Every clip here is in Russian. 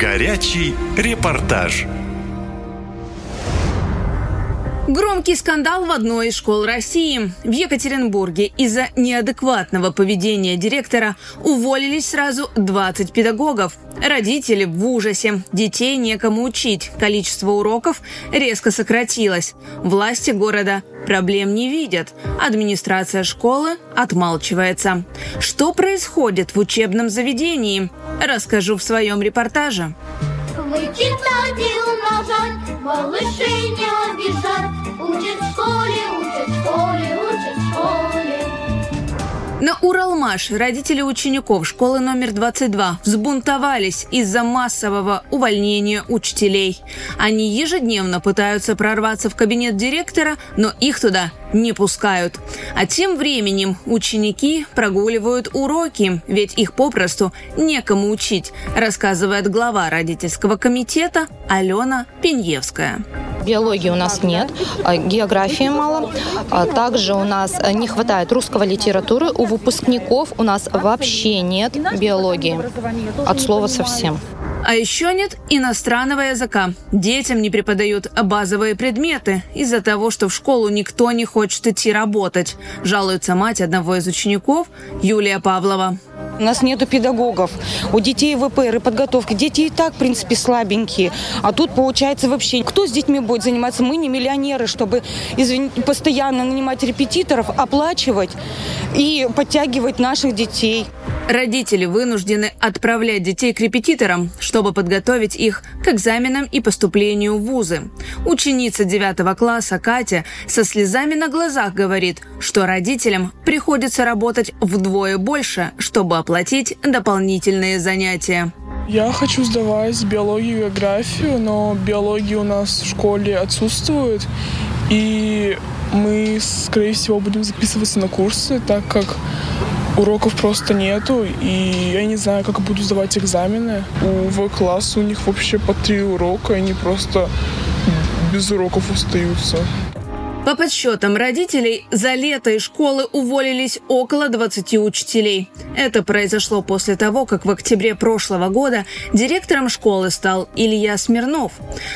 Горячий репортаж. Громкий скандал в одной из школ России. В Екатеринбурге из-за неадекватного поведения директора уволились сразу 20 педагогов. Родители в ужасе. Детей некому учить. Количество уроков резко сократилось. Власти города проблем не видят. Администрация школы отмалчивается. Что происходит в учебном заведении? Расскажу в своем репортаже. Вычитать и умножать, малышей не. Учат в школе, учат в школе, учат в школе. На Уралмаш родители учеников школы номер 22 взбунтовались из-за массового увольнения учителей. Они ежедневно пытаются прорваться в кабинет директора, но их туда не пускают. А тем временем ученики прогуливают уроки, ведь их попросту некому учить, рассказывает глава родительского комитета Алена Пеньевская. Биологии у нас нет, а географии мало. А Также у нас не хватает русского литературы. У выпускников у нас вообще нет биологии. От слова совсем. А еще нет иностранного языка. Детям не преподают базовые предметы из-за того, что в школу никто не хочет идти работать, жалуется мать одного из учеников Юлия Павлова. У нас нету педагогов. У детей ВПР и подготовки. Дети и так, в принципе, слабенькие. А тут, получается, вообще, кто с детьми будет заниматься? Мы не миллионеры, чтобы, извините, постоянно нанимать репетиторов, оплачивать и подтягивать наших детей. Родители вынуждены отправлять детей к репетиторам, чтобы подготовить их к экзаменам и поступлению в вузы. Ученица 9 класса Катя со слезами на глазах говорит, что родителям приходится работать вдвое больше, чтобы оплатить дополнительные занятия. Я хочу сдавать биологию и географию, но биологии у нас в школе отсутствует. И мы, скорее всего, будем записываться на курсы, так как уроков просто нету. И я не знаю, как буду сдавать экзамены. У В-класса у них вообще по три урока, и они просто без уроков остаются. По подсчетам родителей, за лето из школы уволились около 20 учителей. Это произошло после того, как в октябре прошлого года директором школы стал Илья Смирнов.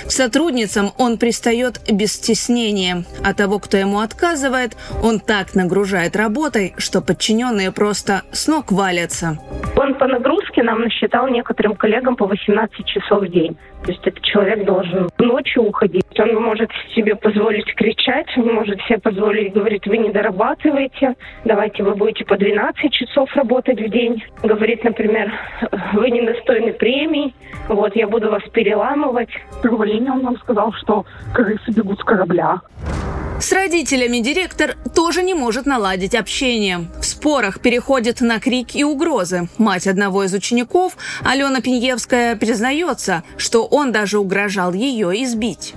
К сотрудницам он пристает без стеснения, а того, кто ему отказывает, он так нагружает работой, что подчиненные просто с ног валятся. Он по нагрузке нам насчитал некоторым коллегам по 18 часов в день. То есть этот человек должен ночью уходить. Он может себе позволить кричать, он может себе позволить говорить, вы не дорабатываете, давайте вы будете по 12 часов работать в день. Говорит, например, вы недостойны премий, вот я буду вас переламывать. Увольнении он нам сказал, что крысы бегут с корабля. С родителями директор тоже не может наладить общение. В спорах переходит на крик и угрозы. Мать одного из учеников, Алена Пеньевская, признается, что он даже угрожал ее избить.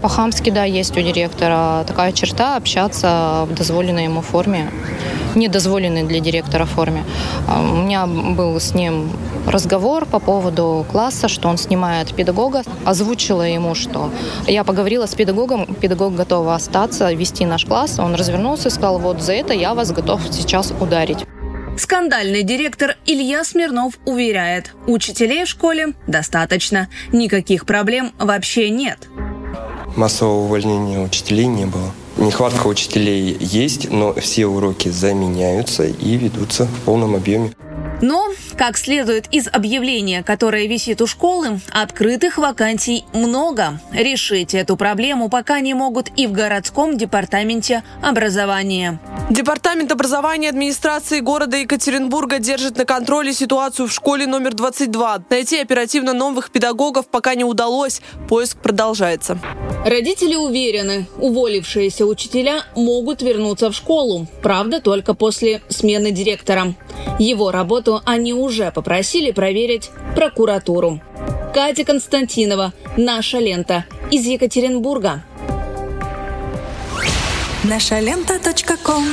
По-хамски, да, есть у директора такая черта общаться в дозволенной ему форме, недозволенной для директора форме. А, У меня был с ним разговор по поводу класса, что он снимает педагога. Озвучила ему, что я поговорила с педагогом, педагог готов остаться, вести наш класс. Он развернулся и сказал, вот за это я вас готов сейчас ударить. Скандальный директор Илья Смирнов уверяет, учителей в школе достаточно, никаких проблем вообще нет. Массового увольнения учителей не было. Нехватка учителей есть, но все уроки заменяются и ведутся в полном объеме. Но, как следует из объявления, которое висит у школы, открытых вакансий много. Решить эту проблему пока не могут и в городском департаменте образования. Департамент образования администрации города Екатеринбурга держит на контроле ситуацию в школе номер 22. Найти оперативно новых педагогов пока не удалось. Поиск продолжается. Родители уверены, уволившиеся учителя могут вернуться в школу. Правда, только после смены директора. Его работу они уже попросили проверить прокуратуру. Катя Константинова, «Наша лента» из Екатеринбурга. Наша лента.ком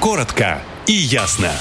Коротко и ясно.